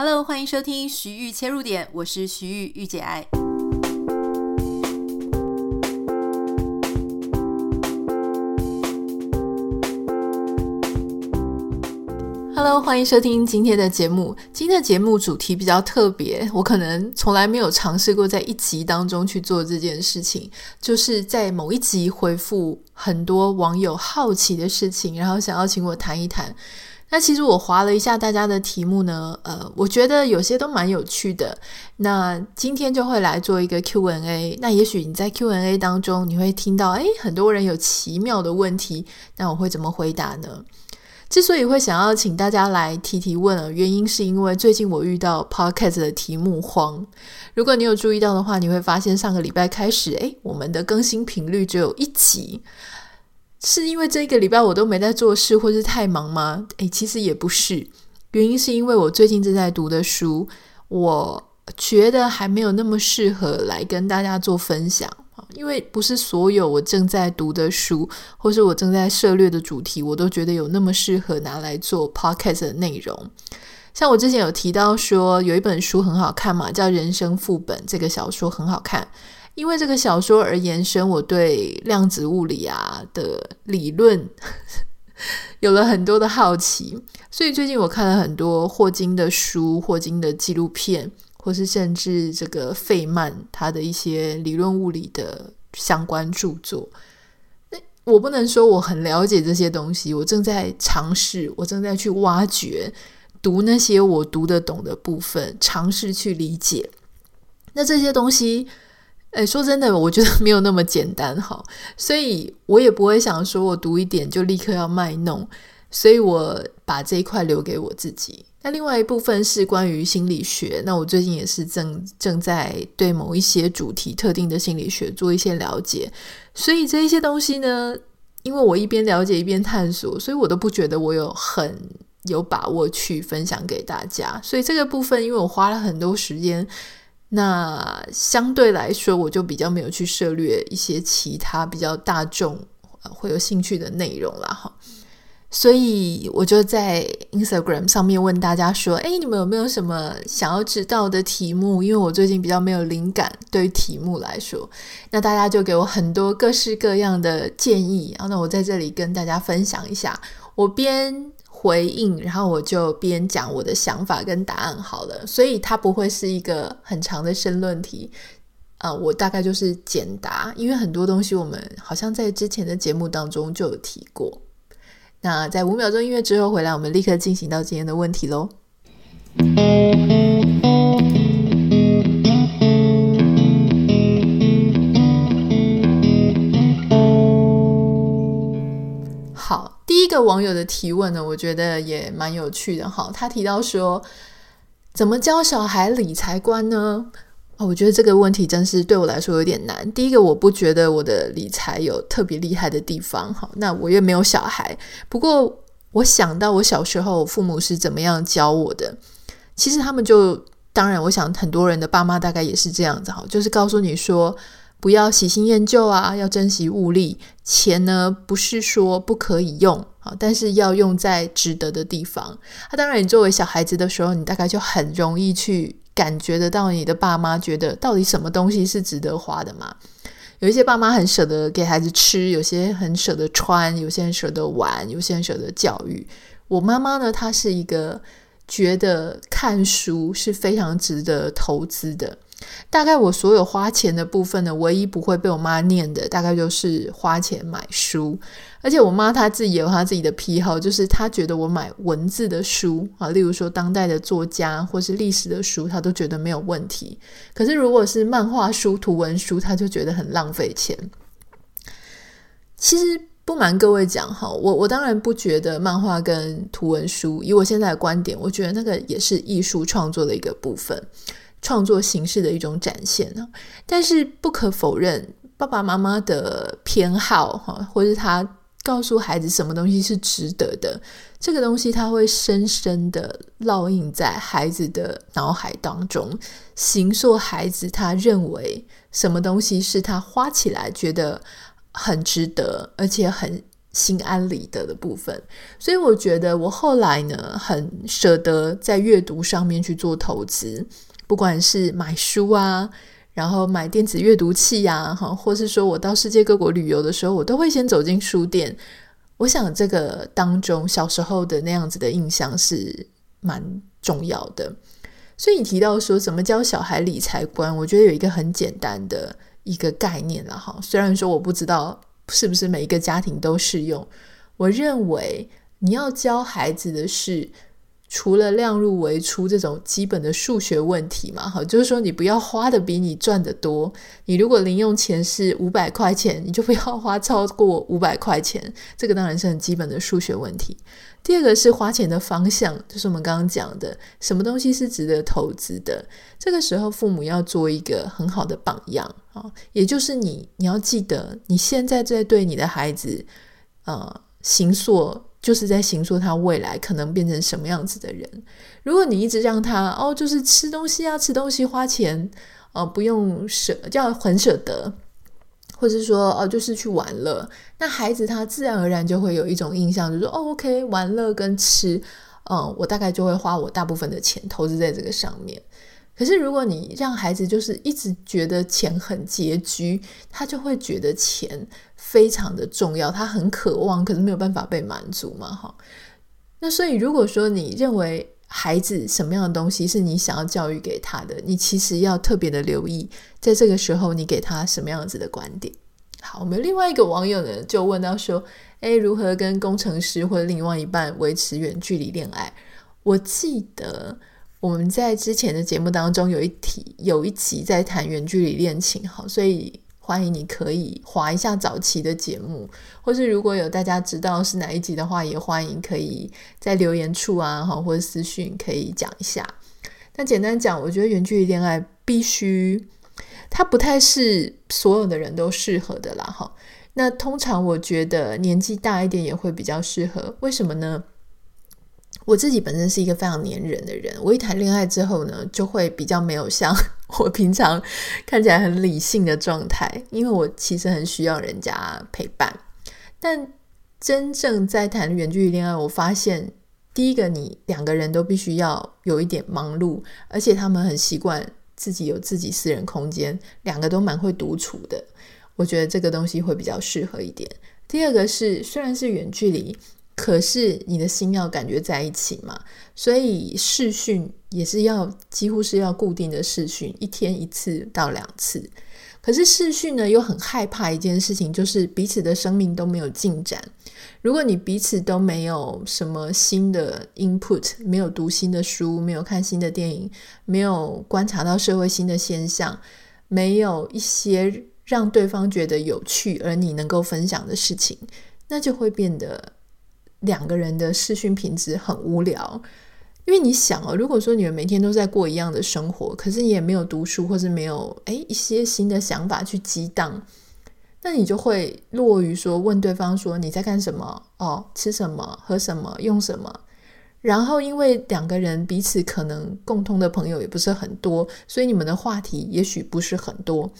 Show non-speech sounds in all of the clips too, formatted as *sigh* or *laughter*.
Hello，欢迎收听徐玉切入点，我是徐玉御姐爱。Hello，欢迎收听今天的节目。今天的节目主题比较特别，我可能从来没有尝试过在一集当中去做这件事情，就是在某一集回复很多网友好奇的事情，然后想要请我谈一谈。那其实我划了一下大家的题目呢，呃，我觉得有些都蛮有趣的。那今天就会来做一个 Q&A。那也许你在 Q&A 当中，你会听到，诶，很多人有奇妙的问题，那我会怎么回答呢？之所以会想要请大家来提提问啊，原因是因为最近我遇到 Podcast 的题目荒。如果你有注意到的话，你会发现上个礼拜开始，诶，我们的更新频率只有一集。是因为这个礼拜我都没在做事，或是太忙吗？诶，其实也不是，原因是因为我最近正在读的书，我觉得还没有那么适合来跟大家做分享。因为不是所有我正在读的书，或是我正在涉猎的主题，我都觉得有那么适合拿来做 podcast 的内容。像我之前有提到说，有一本书很好看嘛，叫《人生副本》，这个小说很好看。因为这个小说而延伸，我对量子物理啊的理论 *laughs* 有了很多的好奇，所以最近我看了很多霍金的书、霍金的纪录片，或是甚至这个费曼他的一些理论物理的相关著作。那我不能说我很了解这些东西，我正在尝试，我正在去挖掘，读那些我读得懂的部分，尝试去理解。那这些东西。诶，说真的，我觉得 *laughs* 没有那么简单哈，所以我也不会想说我读一点就立刻要卖弄，所以我把这一块留给我自己。那另外一部分是关于心理学，那我最近也是正正在对某一些主题、特定的心理学做一些了解，所以这一些东西呢，因为我一边了解一边探索，所以我都不觉得我有很有把握去分享给大家。所以这个部分，因为我花了很多时间。那相对来说，我就比较没有去涉猎一些其他比较大众会有兴趣的内容了哈，所以我就在 Instagram 上面问大家说：“诶，你们有没有什么想要知道的题目？因为我最近比较没有灵感，对于题目来说，那大家就给我很多各式各样的建议，然后那我在这里跟大家分享一下，我边。”回应，然后我就边讲我的想法跟答案好了，所以它不会是一个很长的申论题，啊、我大概就是简答，因为很多东西我们好像在之前的节目当中就有提过。那在五秒钟音乐之后回来，我们立刻进行到今天的问题喽。第一个网友的提问呢，我觉得也蛮有趣的哈。他提到说，怎么教小孩理财观呢？哦，我觉得这个问题真是对我来说有点难。第一个，我不觉得我的理财有特别厉害的地方哈。那我也没有小孩，不过我想到我小时候父母是怎么样教我的。其实他们就，当然，我想很多人的爸妈大概也是这样子哈，就是告诉你说。不要喜新厌旧啊，要珍惜物力。钱呢，不是说不可以用啊，但是要用在值得的地方。那、当然，你作为小孩子的时候，你大概就很容易去感觉得到你的爸妈觉得到底什么东西是值得花的嘛。有一些爸妈很舍得给孩子吃，有些很舍得穿，有些人舍得玩，有些人舍得教育。我妈妈呢，她是一个觉得看书是非常值得投资的。大概我所有花钱的部分呢，唯一不会被我妈念的，大概就是花钱买书。而且我妈她自己也有她自己的癖好，就是她觉得我买文字的书啊，例如说当代的作家或是历史的书，她都觉得没有问题。可是如果是漫画书、图文书，她就觉得很浪费钱。其实不瞒各位讲哈，我我当然不觉得漫画跟图文书，以我现在的观点，我觉得那个也是艺术创作的一个部分。创作形式的一种展现呢，但是不可否认，爸爸妈妈的偏好哈，或是他告诉孩子什么东西是值得的，这个东西他会深深的烙印在孩子的脑海当中，形塑孩子他认为什么东西是他花起来觉得很值得，而且很心安理得的部分。所以我觉得我后来呢，很舍得在阅读上面去做投资，不管是买书啊，然后买电子阅读器呀，哈，或是说我到世界各国旅游的时候，我都会先走进书店。我想这个当中小时候的那样子的印象是蛮重要的。所以你提到说怎么教小孩理财观，我觉得有一个很简单的一个概念了哈。虽然说我不知道是不是每一个家庭都适用，我认为你要教孩子的是。除了量入为出这种基本的数学问题嘛，哈，就是说你不要花的比你赚的多。你如果零用钱是五百块钱，你就不要花超过五百块钱。这个当然是很基本的数学问题。第二个是花钱的方向，就是我们刚刚讲的，什么东西是值得投资的。这个时候父母要做一个很好的榜样啊，也就是你你要记得，你现在在对你的孩子，呃，形所。就是在形塑他未来可能变成什么样子的人。如果你一直让他哦，就是吃东西啊，吃东西花钱，哦，不用舍，叫很舍得，或者说哦，就是去玩乐，那孩子他自然而然就会有一种印象，就说哦，OK，玩乐跟吃，嗯，我大概就会花我大部分的钱投资在这个上面。可是，如果你让孩子就是一直觉得钱很拮据，他就会觉得钱非常的重要，他很渴望，可是没有办法被满足嘛，哈。那所以，如果说你认为孩子什么样的东西是你想要教育给他的，你其实要特别的留意，在这个时候你给他什么样子的观点。好，我们另外一个网友呢就问到说，诶，如何跟工程师或者另外一半维持远距离恋爱？我记得。我们在之前的节目当中有一题有一集在谈远距离恋情，好，所以欢迎你可以划一下早期的节目，或是如果有大家知道是哪一集的话，也欢迎可以在留言处啊，好，或者私讯可以讲一下。那简单讲，我觉得远距离恋爱必须，它不太是所有的人都适合的啦，哈。那通常我觉得年纪大一点也会比较适合，为什么呢？我自己本身是一个非常黏人的人，我一谈恋爱之后呢，就会比较没有像 *laughs* 我平常看起来很理性的状态，因为我其实很需要人家陪伴。但真正在谈远距离恋爱，我发现第一个，你两个人都必须要有一点忙碌，而且他们很习惯自己有自己私人空间，两个都蛮会独处的。我觉得这个东西会比较适合一点。第二个是，虽然是远距离。可是你的心要感觉在一起嘛，所以视讯也是要几乎是要固定的视讯，一天一次到两次。可是视讯呢，又很害怕一件事情，就是彼此的生命都没有进展。如果你彼此都没有什么新的 input，没有读新的书，没有看新的电影，没有观察到社会新的现象，没有一些让对方觉得有趣而你能够分享的事情，那就会变得。两个人的视讯品质很无聊，因为你想哦，如果说你们每天都在过一样的生活，可是你也没有读书，或是没有诶一些新的想法去激荡，那你就会落于说问对方说你在干什么？哦，吃什么？喝什么？用什么？然后因为两个人彼此可能共通的朋友也不是很多，所以你们的话题也许不是很多。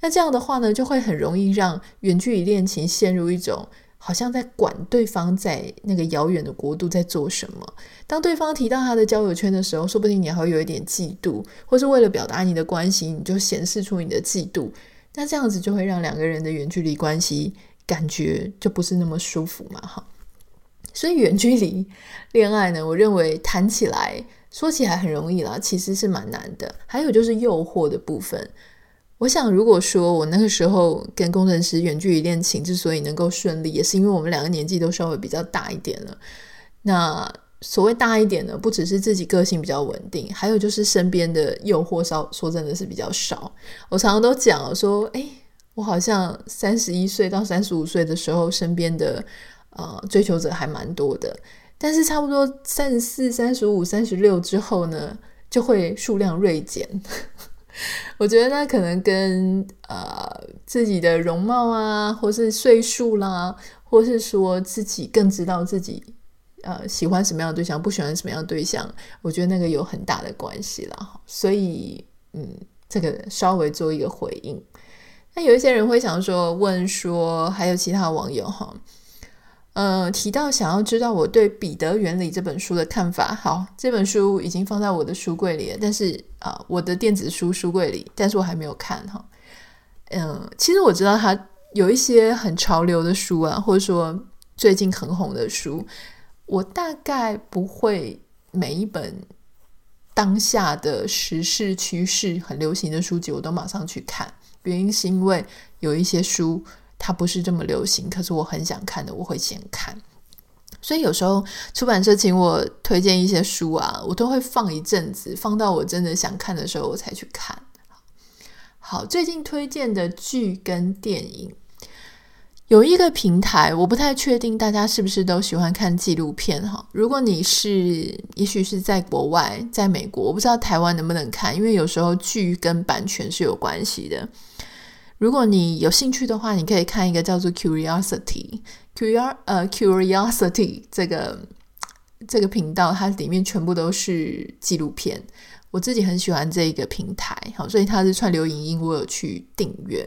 那这样的话呢，就会很容易让远距离恋情陷入一种。好像在管对方在那个遥远的国度在做什么。当对方提到他的交友圈的时候，说不定你还会有一点嫉妒，或是为了表达你的关心，你就显示出你的嫉妒。那这样子就会让两个人的远距离关系感觉就不是那么舒服嘛，哈。所以远距离恋爱呢，我认为谈起来说起来很容易啦，其实是蛮难的。还有就是诱惑的部分。我想，如果说我那个时候跟工程师远距离恋情之所以能够顺利，也是因为我们两个年纪都稍微比较大一点了。那所谓大一点呢，不只是自己个性比较稳定，还有就是身边的诱惑少，说真的是比较少。我常常都讲说，诶，我好像三十一岁到三十五岁的时候，身边的呃追求者还蛮多的，但是差不多三十四、三十五、三十六之后呢，就会数量锐减。我觉得那可能跟呃自己的容貌啊，或是岁数啦，或是说自己更知道自己呃喜欢什么样的对象，不喜欢什么样的对象，我觉得那个有很大的关系啦。所以嗯，这个稍微做一个回应。那有一些人会想说，问说还有其他网友哈，呃，提到想要知道我对《彼得原理》这本书的看法。好，这本书已经放在我的书柜里了，但是啊、我的电子书书柜里，但是我还没有看哈。嗯、其实我知道它有一些很潮流的书啊，或者说最近很红的书，我大概不会每一本当下的时事趋势很流行的书籍我都马上去看，原因是因为有一些书。它不是这么流行，可是我很想看的，我会先看。所以有时候出版社请我推荐一些书啊，我都会放一阵子，放到我真的想看的时候，我才去看。好，最近推荐的剧跟电影有一个平台，我不太确定大家是不是都喜欢看纪录片哈。如果你是，也许是在国外，在美国，我不知道台湾能不能看，因为有时候剧跟版权是有关系的。如果你有兴趣的话，你可以看一个叫做 Curiosity Curior 呃 Curiosity 这个这个频道，它里面全部都是纪录片。我自己很喜欢这个平台，好，所以它是串流影音，我有去订阅。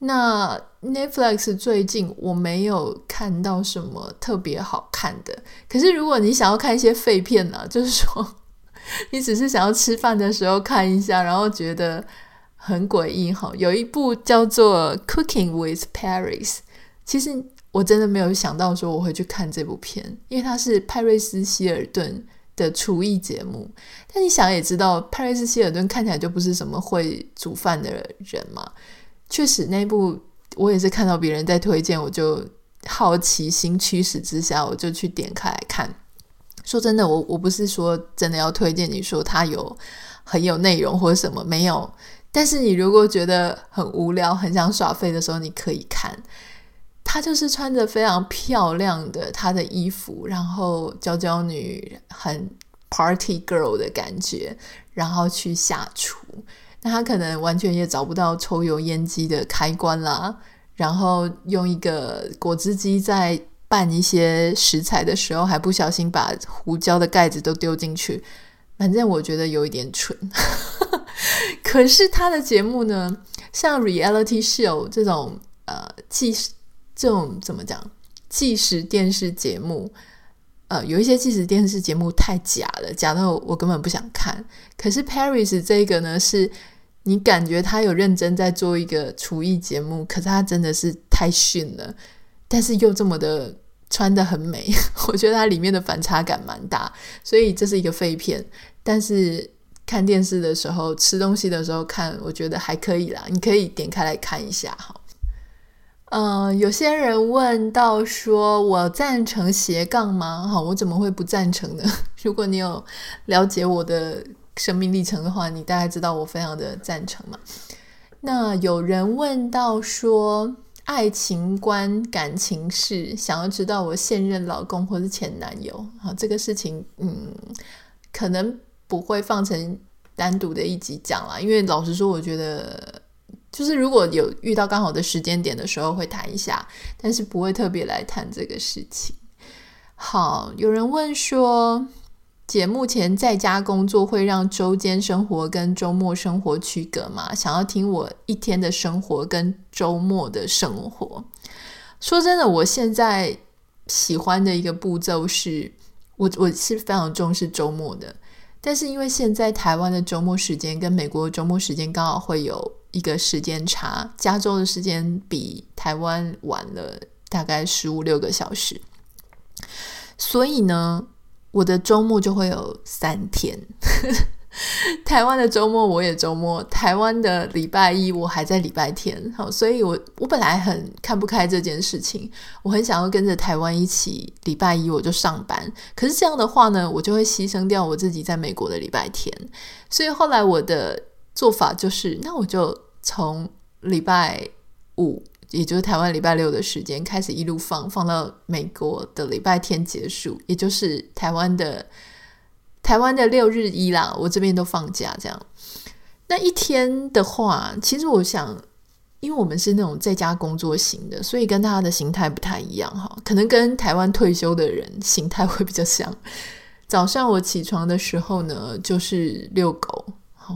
那 Netflix 最近我没有看到什么特别好看的，可是如果你想要看一些废片呢、啊，就是说 *laughs* 你只是想要吃饭的时候看一下，然后觉得。很诡异哈，有一部叫做《Cooking with Paris》，其实我真的没有想到说我会去看这部片，因为它是派瑞斯希尔顿的厨艺节目。但你想也知道，派瑞斯希尔顿看起来就不是什么会煮饭的人嘛。确实，那部我也是看到别人在推荐，我就好奇心驱使之下，我就去点开来看。说真的，我我不是说真的要推荐你说它有很有内容或者什么，没有。但是你如果觉得很无聊、很想耍废的时候，你可以看。她就是穿着非常漂亮的她的衣服，然后娇娇女很 party girl 的感觉，然后去下厨。那她可能完全也找不到抽油烟机的开关啦，然后用一个果汁机在拌一些食材的时候，还不小心把胡椒的盖子都丢进去。反正我觉得有一点蠢。*laughs* 可是他的节目呢，像 reality show 这种呃纪实这种怎么讲纪实电视节目，呃有一些纪实电视节目太假了，假到我根本不想看。可是 Paris 这个呢，是你感觉他有认真在做一个厨艺节目，可是他真的是太逊了，但是又这么的穿得很美，*laughs* 我觉得它里面的反差感蛮大，所以这是一个废片，但是。看电视的时候，吃东西的时候看，我觉得还可以啦。你可以点开来看一下哈。嗯、有些人问到说，我赞成斜杠吗？哈，我怎么会不赞成呢？*laughs* 如果你有了解我的生命历程的话，你大概知道我非常的赞成嘛。那有人问到说，爱情观、感情事，想要知道我现任老公或是前男友，哈，这个事情，嗯，可能。不会放成单独的一集讲啦，因为老实说，我觉得就是如果有遇到刚好的时间点的时候会谈一下，但是不会特别来谈这个事情。好，有人问说，姐目前在家工作会让周间生活跟周末生活区隔吗？想要听我一天的生活跟周末的生活。说真的，我现在喜欢的一个步骤是，我我是非常重视周末的。但是因为现在台湾的周末时间跟美国周末时间刚好会有一个时间差，加州的时间比台湾晚了大概十五六个小时，所以呢，我的周末就会有三天。*laughs* 台湾的周末我也周末，台湾的礼拜一我还在礼拜天，好，所以我我本来很看不开这件事情，我很想要跟着台湾一起礼拜一我就上班，可是这样的话呢，我就会牺牲掉我自己在美国的礼拜天，所以后来我的做法就是，那我就从礼拜五，也就是台湾礼拜六的时间开始一路放，放到美国的礼拜天结束，也就是台湾的。台湾的六日一啦，我这边都放假这样。那一天的话，其实我想，因为我们是那种在家工作型的，所以跟大家的形态不太一样哈。可能跟台湾退休的人形态会比较像。早上我起床的时候呢，就是遛狗。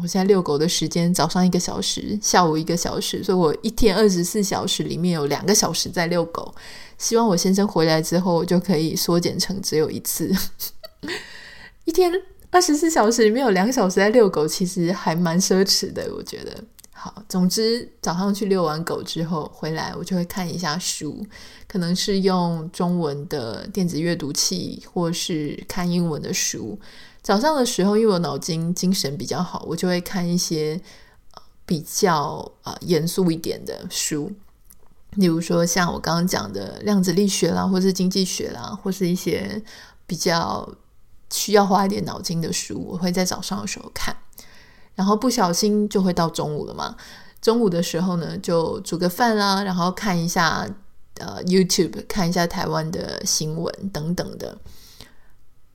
我现在遛狗的时间早上一个小时，下午一个小时，所以我一天二十四小时里面有两个小时在遛狗。希望我先生回来之后，我就可以缩减成只有一次。一天二十四小时里面有两小时在遛狗，其实还蛮奢侈的，我觉得。好，总之早上去遛完狗之后回来，我就会看一下书，可能是用中文的电子阅读器，或是看英文的书。早上的时候，因为我脑筋精神比较好，我就会看一些比较啊严肃一点的书，例如说像我刚刚讲的量子力学啦，或是经济学啦，或是一些比较需要花一点脑筋的书，我会在早上的时候看。然后不小心就会到中午了嘛。中午的时候呢，就煮个饭啦，然后看一下呃 YouTube，看一下台湾的新闻等等的。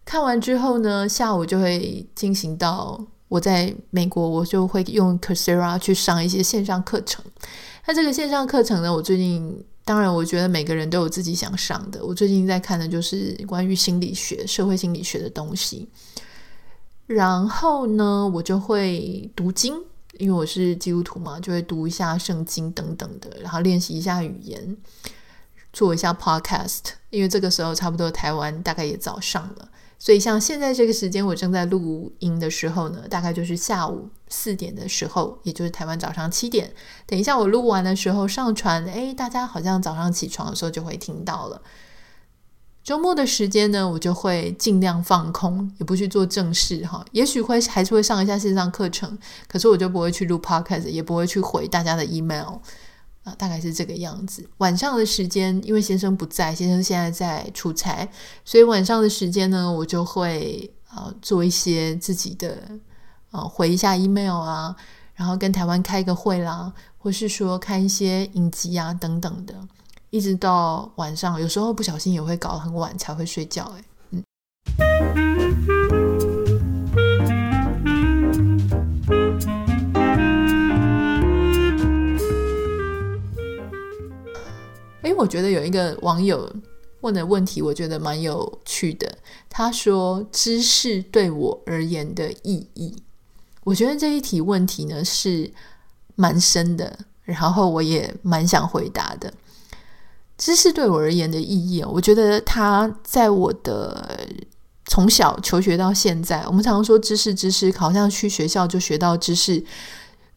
看完之后呢，下午就会进行到我在美国，我就会用 Coursera 去上一些线上课程。那这个线上课程呢，我最近当然我觉得每个人都有自己想上的。我最近在看的就是关于心理学、社会心理学的东西。然后呢，我就会读经，因为我是基督徒嘛，就会读一下圣经等等的，然后练习一下语言，做一下 podcast。因为这个时候差不多台湾大概也早上了，所以像现在这个时间我正在录音的时候呢，大概就是下午四点的时候，也就是台湾早上七点。等一下我录完的时候上传，诶，大家好像早上起床的时候就会听到了。周末的时间呢，我就会尽量放空，也不去做正事哈。也许会还是会上一下线上课程，可是我就不会去录 podcast，也不会去回大家的 email 大概是这个样子。晚上的时间，因为先生不在，先生现在在出差，所以晚上的时间呢，我就会啊做一些自己的啊回一下 email 啊，然后跟台湾开个会啦，或是说看一些影集啊等等的。一直到晚上，有时候不小心也会搞很晚才会睡觉。哎，嗯，我觉得有一个网友问的问题，我觉得蛮有趣的。他说：“知识对我而言的意义。”我觉得这一题问题呢是蛮深的，然后我也蛮想回答的。知识对我而言的意义，我觉得它在我的从小求学到现在，我们常常说知识，知识好像去学校就学到知识，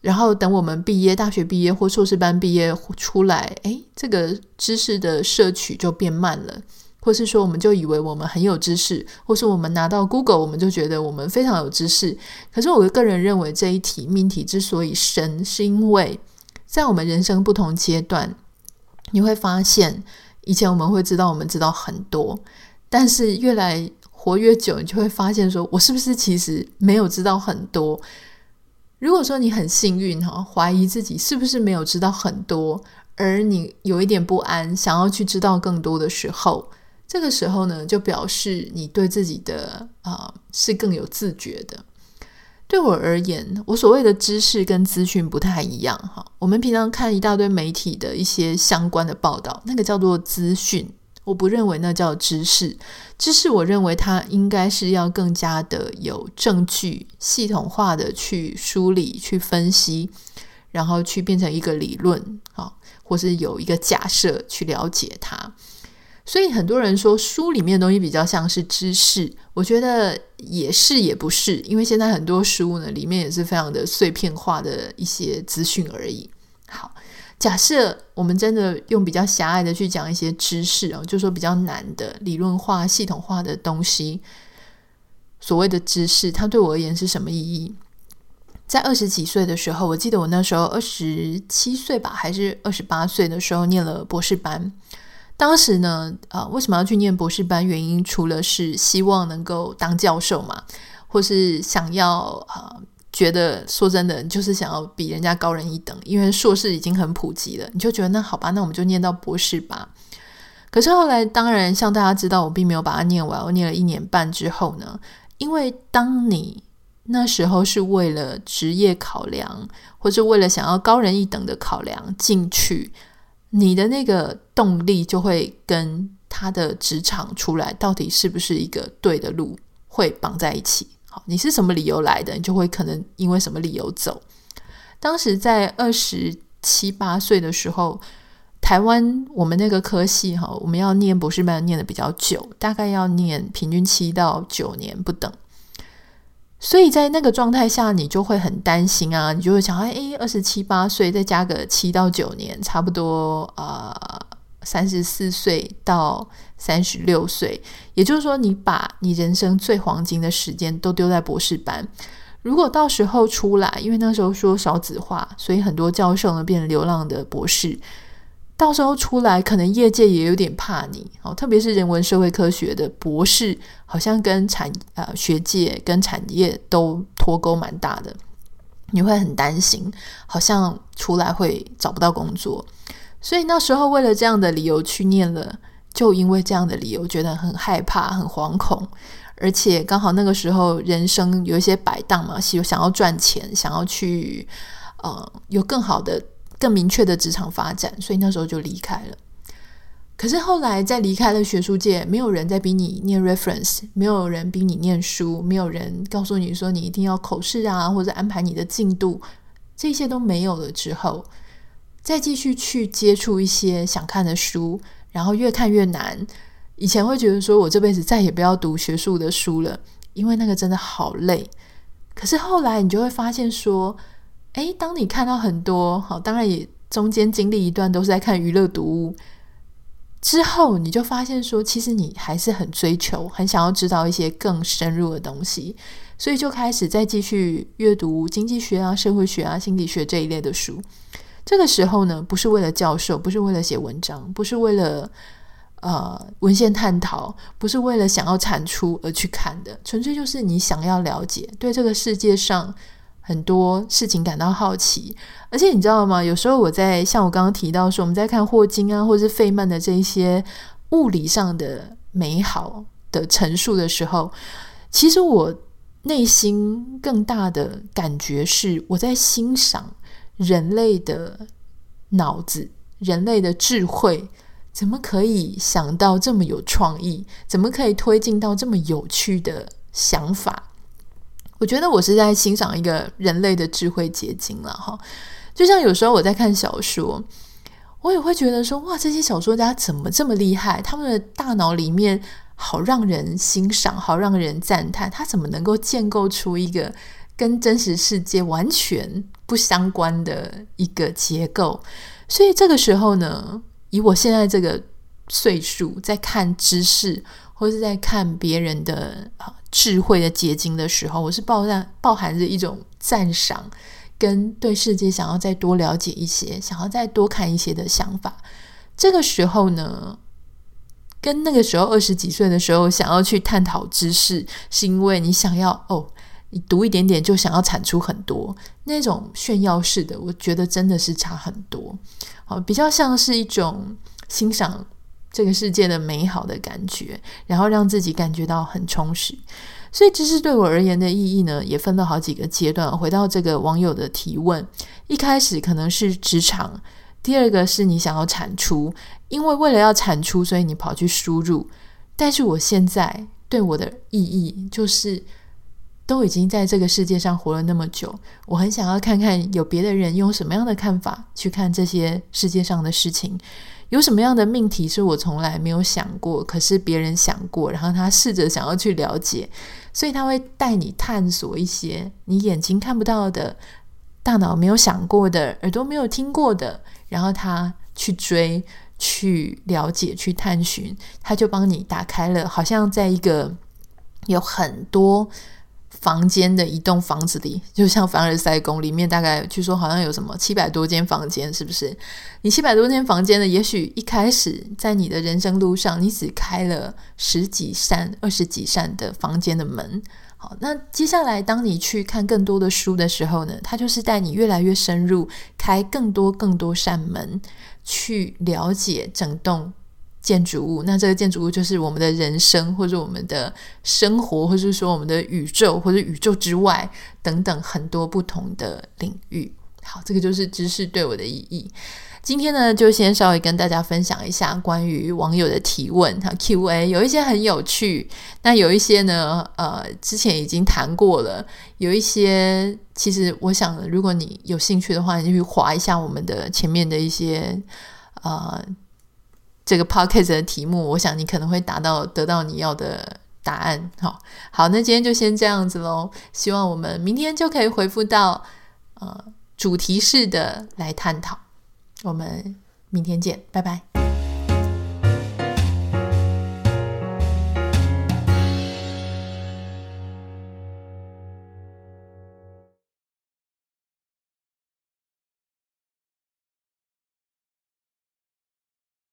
然后等我们毕业，大学毕业或硕士班毕业出来，诶，这个知识的摄取就变慢了，或是说我们就以为我们很有知识，或是我们拿到 Google，我们就觉得我们非常有知识。可是我个人认为这一题命题之所以深，是因为在我们人生不同阶段。你会发现，以前我们会知道我们知道很多，但是越来活越久，你就会发现说，我是不是其实没有知道很多？如果说你很幸运哈，怀疑自己是不是没有知道很多，而你有一点不安，想要去知道更多的时候，这个时候呢，就表示你对自己的啊、是更有自觉的。对我而言，我所谓的知识跟资讯不太一样哈。我们平常看一大堆媒体的一些相关的报道，那个叫做资讯，我不认为那叫知识。知识，我认为它应该是要更加的有证据、系统化的去梳理、去分析，然后去变成一个理论啊，或是有一个假设去了解它。所以很多人说书里面的东西比较像是知识，我觉得也是也不是，因为现在很多书呢里面也是非常的碎片化的一些资讯而已。好，假设我们真的用比较狭隘的去讲一些知识哦，就说比较难的理论化、系统化的东西，所谓的知识，它对我而言是什么意义？在二十几岁的时候，我记得我那时候二十七岁吧，还是二十八岁的时候念了博士班。当时呢，啊、呃，为什么要去念博士班？原因除了是希望能够当教授嘛，或是想要啊、觉得说真的，就是想要比人家高人一等。因为硕士已经很普及了，你就觉得那好吧，那我们就念到博士吧。可是后来，当然像大家知道，我并没有把它念完。我念了一年半之后呢，因为当你那时候是为了职业考量，或是为了想要高人一等的考量进去。你的那个动力就会跟他的职场出来到底是不是一个对的路，会绑在一起。你是什么理由来的，你就会可能因为什么理由走。当时在二十七八岁的时候，台湾我们那个科系哈，我们要念博士班念的比较久，大概要念平均七到九年不等。所以在那个状态下，你就会很担心啊，你就会想，哎，二十七八岁再加个七到九年，差不多呃三十四岁到三十六岁，也就是说，你把你人生最黄金的时间都丢在博士班。如果到时候出来，因为那时候说少子化，所以很多教授呢变成流浪的博士。到时候出来，可能业界也有点怕你哦，特别是人文社会科学的博士，好像跟产呃学界跟产业都脱钩蛮大的，你会很担心，好像出来会找不到工作，所以那时候为了这样的理由去念了，就因为这样的理由觉得很害怕、很惶恐，而且刚好那个时候人生有一些摆荡嘛，想想要赚钱，想要去呃有更好的。更明确的职场发展，所以那时候就离开了。可是后来在离开了学术界，没有人在逼你念 reference，没有人逼你念书，没有人告诉你说你一定要口试啊，或者安排你的进度，这些都没有了之后，再继续去接触一些想看的书，然后越看越难。以前会觉得说我这辈子再也不要读学术的书了，因为那个真的好累。可是后来你就会发现说，诶，当你看到很多好，当然也中间经历一段都是在看娱乐读物之后，你就发现说，其实你还是很追求，很想要知道一些更深入的东西，所以就开始再继续阅读经济学啊、社会学啊、心理学这一类的书。这个时候呢，不是为了教授，不是为了写文章，不是为了呃文献探讨，不是为了想要产出而去看的，纯粹就是你想要了解，对这个世界上。很多事情感到好奇，而且你知道吗？有时候我在像我刚刚提到说，我们在看霍金啊，或者是费曼的这些物理上的美好的陈述的时候，其实我内心更大的感觉是，我在欣赏人类的脑子，人类的智慧，怎么可以想到这么有创意？怎么可以推进到这么有趣的想法？我觉得我是在欣赏一个人类的智慧结晶了哈，就像有时候我在看小说，我也会觉得说，哇，这些小说家怎么这么厉害？他们的大脑里面好让人欣赏，好让人赞叹，他怎么能够建构出一个跟真实世界完全不相关的一个结构？所以这个时候呢，以我现在这个岁数在看知识。或是在看别人的智慧的结晶的时候，我是抱在抱含着一种赞赏，跟对世界想要再多了解一些，想要再多看一些的想法。这个时候呢，跟那个时候二十几岁的时候想要去探讨知识，是因为你想要哦，你读一点点就想要产出很多那种炫耀式的，我觉得真的是差很多。好，比较像是一种欣赏。这个世界的美好的感觉，然后让自己感觉到很充实。所以，知识对我而言的意义呢，也分了好几个阶段。回到这个网友的提问，一开始可能是职场，第二个是你想要产出，因为为了要产出，所以你跑去输入。但是，我现在对我的意义就是，都已经在这个世界上活了那么久，我很想要看看有别的人用什么样的看法去看这些世界上的事情。有什么样的命题是我从来没有想过，可是别人想过，然后他试着想要去了解，所以他会带你探索一些你眼睛看不到的、大脑没有想过的、耳朵没有听过的，然后他去追、去了解、去探寻，他就帮你打开了，好像在一个有很多。房间的一栋房子里，就像凡尔赛宫里面，大概据说好像有什么七百多间房间，是不是？你七百多间房间呢？也许一开始在你的人生路上，你只开了十几扇、二十几扇的房间的门。好，那接下来当你去看更多的书的时候呢，它就是带你越来越深入，开更多更多扇门，去了解整栋。建筑物，那这个建筑物就是我们的人生，或者我们的生活，或者说我们的宇宙，或者宇宙之外等等很多不同的领域。好，这个就是知识对我的意义。今天呢，就先稍微跟大家分享一下关于网友的提问哈，Q&A，有一些很有趣，那有一些呢，呃，之前已经谈过了，有一些其实我想，如果你有兴趣的话，你就去划一下我们的前面的一些。呃这个 podcast 的题目，我想你可能会达到得到你要的答案。好，好，那今天就先这样子喽。希望我们明天就可以回复到呃主题式的来探讨。我们明天见，拜拜。